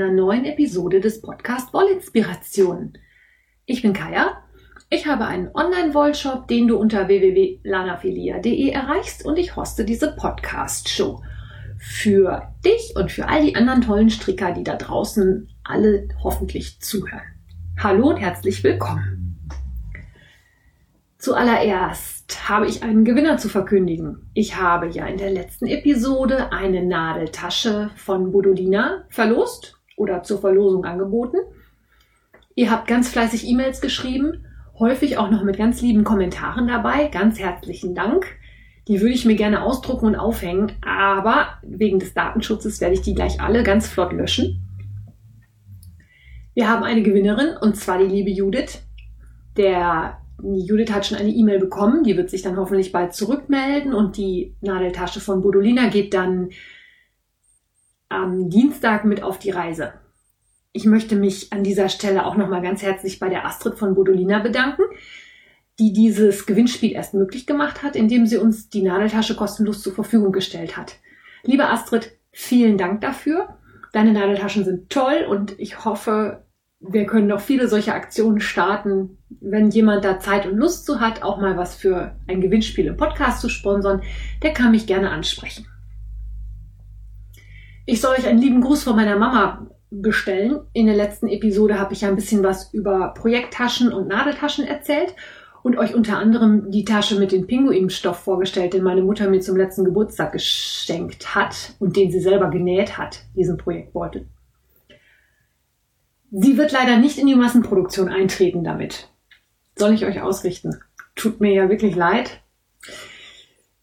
einer neuen Episode des Podcast Wollinspiration. Ich bin Kaya. Ich habe einen Online-Wollshop, den du unter www.lanafilia.de erreichst und ich hoste diese Podcast-Show für dich und für all die anderen tollen Stricker, die da draußen alle hoffentlich zuhören. Hallo und herzlich willkommen. Zuallererst habe ich einen Gewinner zu verkündigen. Ich habe ja in der letzten Episode eine Nadeltasche von Bodolina verlost oder zur Verlosung angeboten. Ihr habt ganz fleißig E-Mails geschrieben, häufig auch noch mit ganz lieben Kommentaren dabei. Ganz herzlichen Dank. Die würde ich mir gerne ausdrucken und aufhängen, aber wegen des Datenschutzes werde ich die gleich alle ganz flott löschen. Wir haben eine Gewinnerin und zwar die liebe Judith. Der Judith hat schon eine E-Mail bekommen, die wird sich dann hoffentlich bald zurückmelden und die Nadeltasche von Bodolina geht dann am Dienstag mit auf die Reise. Ich möchte mich an dieser Stelle auch nochmal ganz herzlich bei der Astrid von Bodolina bedanken, die dieses Gewinnspiel erst möglich gemacht hat, indem sie uns die Nadeltasche kostenlos zur Verfügung gestellt hat. Liebe Astrid, vielen Dank dafür. Deine Nadeltaschen sind toll und ich hoffe, wir können noch viele solche Aktionen starten. Wenn jemand da Zeit und Lust zu hat, auch mal was für ein Gewinnspiel im Podcast zu sponsern, der kann mich gerne ansprechen. Ich soll euch einen lieben Gruß von meiner Mama bestellen. In der letzten Episode habe ich ja ein bisschen was über Projekttaschen und Nadeltaschen erzählt und euch unter anderem die Tasche mit dem Pinguinstoff vorgestellt, den meine Mutter mir zum letzten Geburtstag geschenkt hat und den sie selber genäht hat, diesen Projektbeutel. Sie wird leider nicht in die Massenproduktion eintreten damit. Soll ich euch ausrichten? Tut mir ja wirklich leid.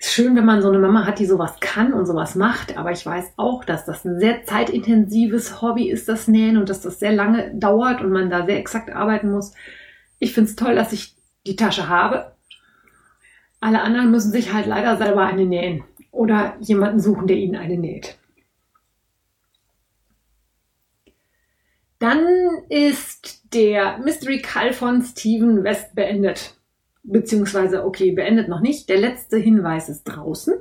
Ist schön, wenn man so eine Mama hat, die sowas kann und sowas macht, aber ich weiß auch, dass das ein sehr zeitintensives Hobby ist, das Nähen, und dass das sehr lange dauert und man da sehr exakt arbeiten muss. Ich finde es toll, dass ich die Tasche habe. Alle anderen müssen sich halt leider selber eine nähen oder jemanden suchen, der ihnen eine näht. Dann ist der Mystery Call von Steven West beendet. Beziehungsweise, okay, beendet noch nicht. Der letzte Hinweis ist draußen.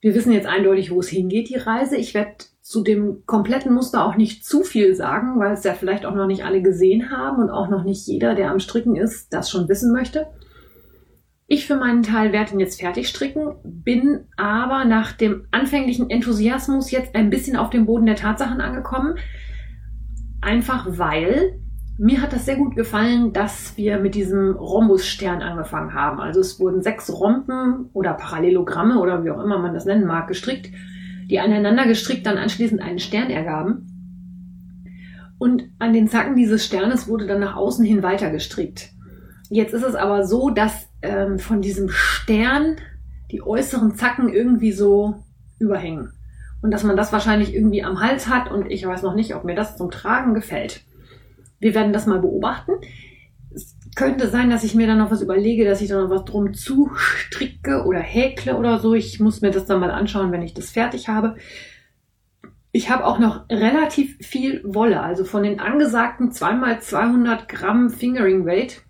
Wir wissen jetzt eindeutig, wo es hingeht, die Reise. Ich werde zu dem kompletten Muster auch nicht zu viel sagen, weil es ja vielleicht auch noch nicht alle gesehen haben und auch noch nicht jeder, der am Stricken ist, das schon wissen möchte. Ich für meinen Teil werde ihn jetzt fertig stricken, bin aber nach dem anfänglichen Enthusiasmus jetzt ein bisschen auf dem Boden der Tatsachen angekommen. Einfach weil mir hat das sehr gut gefallen, dass wir mit diesem Rhombusstern angefangen haben. Also es wurden sechs Rompen oder Parallelogramme oder wie auch immer man das nennen mag, gestrickt die aneinander gestrickt dann anschließend einen Stern ergaben. Und an den Zacken dieses Sternes wurde dann nach außen hin weiter gestrickt. Jetzt ist es aber so, dass ähm, von diesem Stern die äußeren Zacken irgendwie so überhängen. Und dass man das wahrscheinlich irgendwie am Hals hat und ich weiß noch nicht, ob mir das zum Tragen gefällt. Wir werden das mal beobachten könnte sein, dass ich mir dann noch was überlege, dass ich da noch was drum zustricke oder häkle oder so. Ich muss mir das dann mal anschauen, wenn ich das fertig habe. Ich habe auch noch relativ viel Wolle, also von den angesagten 2x200 Gramm Fingering Weight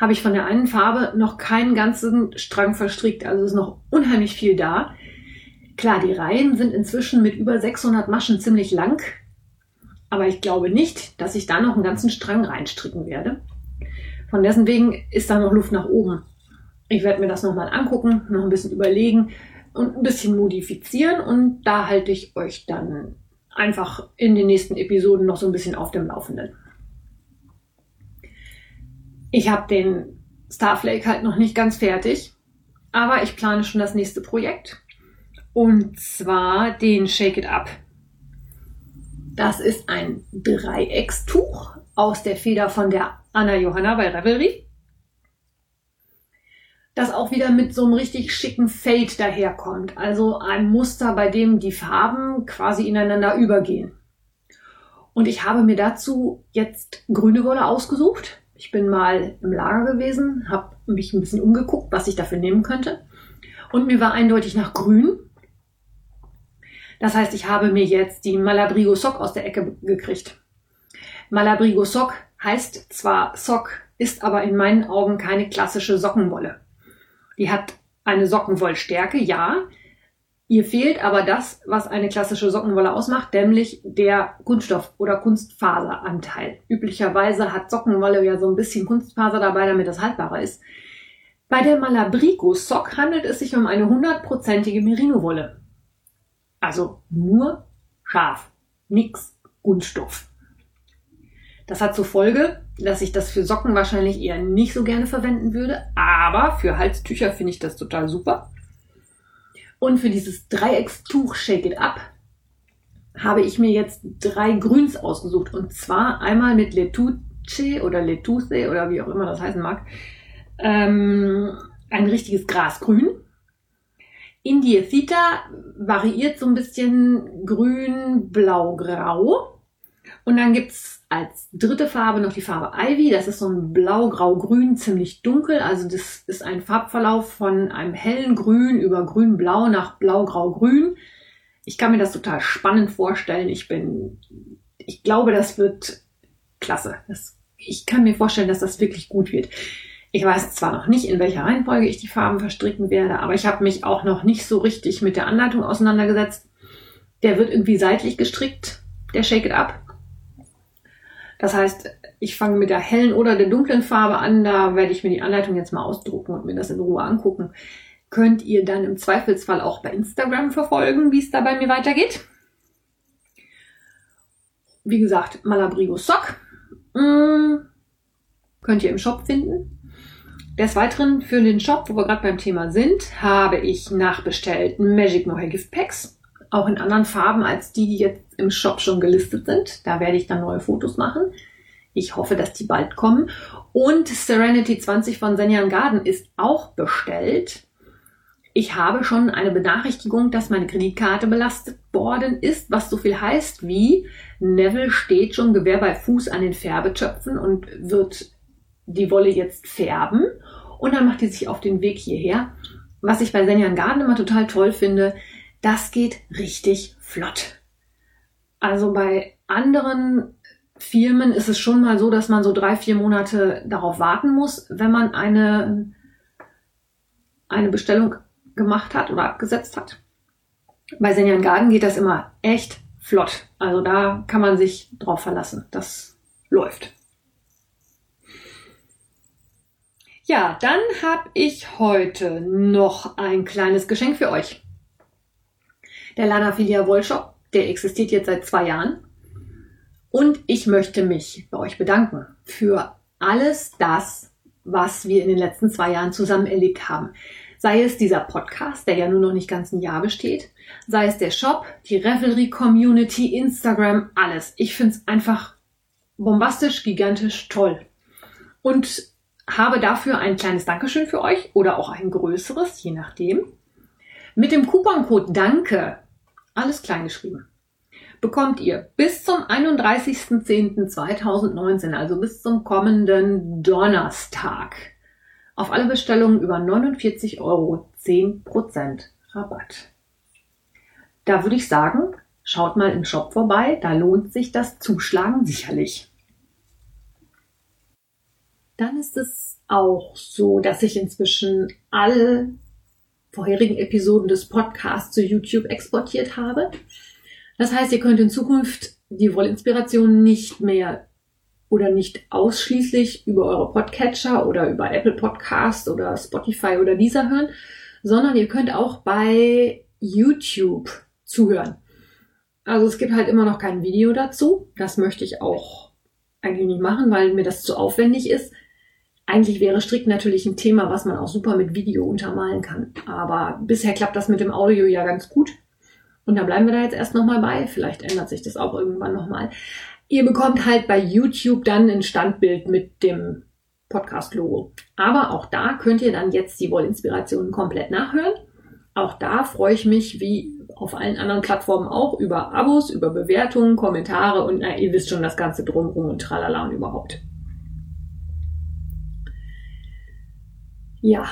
habe ich von der einen Farbe noch keinen ganzen Strang verstrickt, also ist noch unheimlich viel da. Klar, die Reihen sind inzwischen mit über 600 Maschen ziemlich lang, aber ich glaube nicht, dass ich da noch einen ganzen Strang reinstricken werde. Von dessen wegen ist da noch Luft nach oben. Ich werde mir das nochmal angucken, noch ein bisschen überlegen und ein bisschen modifizieren und da halte ich euch dann einfach in den nächsten Episoden noch so ein bisschen auf dem Laufenden. Ich habe den Starflake halt noch nicht ganz fertig, aber ich plane schon das nächste Projekt und zwar den Shake It Up. Das ist ein Dreieckstuch aus der Feder von der Anna Johanna bei Revelry. Das auch wieder mit so einem richtig schicken Fade daherkommt. Also ein Muster, bei dem die Farben quasi ineinander übergehen. Und ich habe mir dazu jetzt grüne Wolle ausgesucht. Ich bin mal im Lager gewesen, habe mich ein bisschen umgeguckt, was ich dafür nehmen könnte. Und mir war eindeutig nach grün. Das heißt, ich habe mir jetzt die Malabrigo Sock aus der Ecke gekriegt. Malabrigo Sock heißt zwar Sock, ist aber in meinen Augen keine klassische Sockenwolle. Die hat eine Sockenwollstärke, ja, Ihr fehlt aber das, was eine klassische Sockenwolle ausmacht, nämlich der Kunststoff- oder Kunstfaseranteil. Üblicherweise hat Sockenwolle ja so ein bisschen Kunstfaser dabei, damit das haltbarer ist. Bei der Malabrigo Sock handelt es sich um eine hundertprozentige Merino-Wolle. Also nur scharf, nix Kunststoff. Das hat zur Folge, dass ich das für Socken wahrscheinlich eher nicht so gerne verwenden würde, aber für Halstücher finde ich das total super. Und für dieses Dreieckstuch Shake It Up habe ich mir jetzt drei Grüns ausgesucht. Und zwar einmal mit Letuce oder Letuce oder wie auch immer das heißen mag. Ähm, ein richtiges Grasgrün. Indiethita variiert so ein bisschen grün, blau, grau. Und dann gibt's als dritte Farbe noch die Farbe Ivy. Das ist so ein blau, grau, grün, ziemlich dunkel. Also das ist ein Farbverlauf von einem hellen Grün über grün, blau nach blau, grau, grün. Ich kann mir das total spannend vorstellen. Ich bin, ich glaube, das wird klasse. Das, ich kann mir vorstellen, dass das wirklich gut wird. Ich weiß zwar noch nicht, in welcher Reihenfolge ich die Farben verstricken werde, aber ich habe mich auch noch nicht so richtig mit der Anleitung auseinandergesetzt. Der wird irgendwie seitlich gestrickt, der Shake It Up. Das heißt, ich fange mit der hellen oder der dunklen Farbe an. Da werde ich mir die Anleitung jetzt mal ausdrucken und mir das in Ruhe angucken. Könnt ihr dann im Zweifelsfall auch bei Instagram verfolgen, wie es da bei mir weitergeht. Wie gesagt, Malabrigo Sock. Hm, könnt ihr im Shop finden. Des Weiteren für den Shop, wo wir gerade beim Thema sind, habe ich nachbestellt Magic Mohair Gift Packs auch in anderen Farben als die, die jetzt im Shop schon gelistet sind. Da werde ich dann neue Fotos machen. Ich hoffe, dass die bald kommen. Und Serenity 20 von Senjan Garden ist auch bestellt. Ich habe schon eine Benachrichtigung, dass meine Kreditkarte belastet worden ist, was so viel heißt wie Neville steht schon Gewehr bei Fuß an den Färbetöpfen und wird die Wolle jetzt färben. Und dann macht die sich auf den Weg hierher. Was ich bei Senjan Garden immer total toll finde, das geht richtig flott. Also bei anderen Firmen ist es schon mal so, dass man so drei, vier Monate darauf warten muss, wenn man eine, eine Bestellung gemacht hat oder abgesetzt hat. Bei Senjan Garden geht das immer echt flott. Also da kann man sich drauf verlassen. Das läuft. Ja, dann habe ich heute noch ein kleines Geschenk für euch. Der Lana Filia Wollshop, der existiert jetzt seit zwei Jahren. Und ich möchte mich bei euch bedanken für alles das, was wir in den letzten zwei Jahren zusammen erlebt haben. Sei es dieser Podcast, der ja nur noch nicht ganz ein Jahr besteht, sei es der Shop, die Revelry Community, Instagram, alles. Ich finde es einfach bombastisch, gigantisch, toll. Und habe dafür ein kleines Dankeschön für euch oder auch ein größeres, je nachdem. Mit dem Couponcode DANKE alles klein geschrieben, bekommt ihr bis zum 31.10.2019, also bis zum kommenden Donnerstag, auf alle Bestellungen über 49 Euro 10% Rabatt. Da würde ich sagen, schaut mal im Shop vorbei, da lohnt sich das Zuschlagen sicherlich. Dann ist es auch so, dass ich inzwischen alle vorherigen Episoden des Podcasts zu YouTube exportiert habe. Das heißt, ihr könnt in Zukunft die Wollinspiration nicht mehr oder nicht ausschließlich über eure Podcatcher oder über Apple Podcast oder Spotify oder dieser hören, sondern ihr könnt auch bei YouTube zuhören. Also es gibt halt immer noch kein Video dazu. Das möchte ich auch eigentlich nicht machen, weil mir das zu aufwendig ist. Eigentlich wäre Strick natürlich ein Thema, was man auch super mit Video untermalen kann. Aber bisher klappt das mit dem Audio ja ganz gut. Und da bleiben wir da jetzt erst nochmal bei. Vielleicht ändert sich das auch irgendwann nochmal. Ihr bekommt halt bei YouTube dann ein Standbild mit dem Podcast-Logo. Aber auch da könnt ihr dann jetzt die Wollinspirationen komplett nachhören. Auch da freue ich mich, wie auf allen anderen Plattformen auch, über Abos, über Bewertungen, Kommentare und na, ihr wisst schon das Ganze drumherum und tralala und überhaupt. Ja,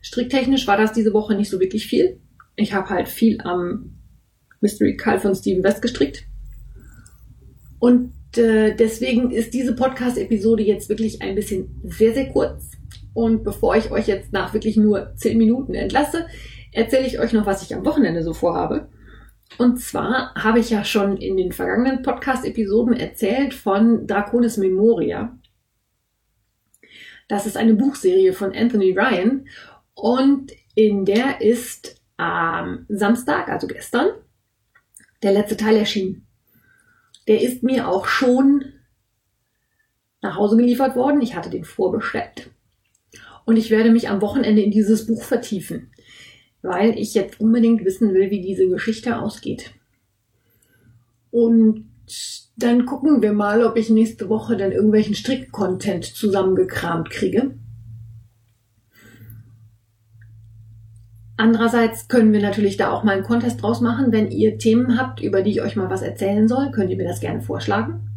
stricktechnisch war das diese Woche nicht so wirklich viel. Ich habe halt viel am Mystery Call von Steven West gestrickt. Und äh, deswegen ist diese Podcast-Episode jetzt wirklich ein bisschen sehr, sehr kurz. Und bevor ich euch jetzt nach wirklich nur zehn Minuten entlasse, erzähle ich euch noch, was ich am Wochenende so vorhabe. Und zwar habe ich ja schon in den vergangenen Podcast-Episoden erzählt von Draconis Memoria. Das ist eine Buchserie von Anthony Ryan und in der ist am Samstag, also gestern, der letzte Teil erschienen. Der ist mir auch schon nach Hause geliefert worden. Ich hatte den vorbestellt. Und ich werde mich am Wochenende in dieses Buch vertiefen, weil ich jetzt unbedingt wissen will, wie diese Geschichte ausgeht. Und dann gucken wir mal, ob ich nächste Woche dann irgendwelchen Strick-Content zusammengekramt kriege. Andererseits können wir natürlich da auch mal einen Contest draus machen. Wenn ihr Themen habt, über die ich euch mal was erzählen soll, könnt ihr mir das gerne vorschlagen.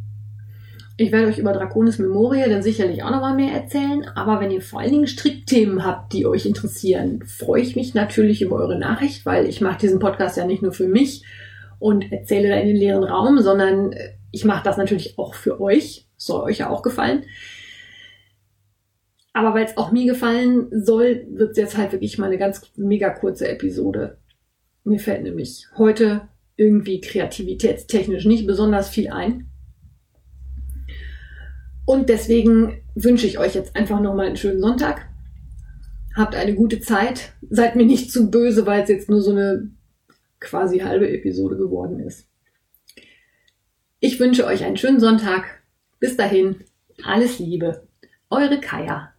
Ich werde euch über Draconis Memoria dann sicherlich auch noch mal mehr erzählen. Aber wenn ihr vor allen Dingen Strickthemen habt, die euch interessieren, freue ich mich natürlich über eure Nachricht, weil ich mache diesen Podcast ja nicht nur für mich und erzähle da in den leeren Raum, sondern ich mache das natürlich auch für euch. Soll euch ja auch gefallen. Aber weil es auch mir gefallen soll, wird es jetzt halt wirklich mal eine ganz mega kurze Episode. Mir fällt nämlich heute irgendwie kreativitätstechnisch nicht besonders viel ein. Und deswegen wünsche ich euch jetzt einfach nochmal einen schönen Sonntag. Habt eine gute Zeit. Seid mir nicht zu böse, weil es jetzt nur so eine quasi halbe Episode geworden ist. Ich wünsche euch einen schönen Sonntag. Bis dahin, alles Liebe. Eure Kaya.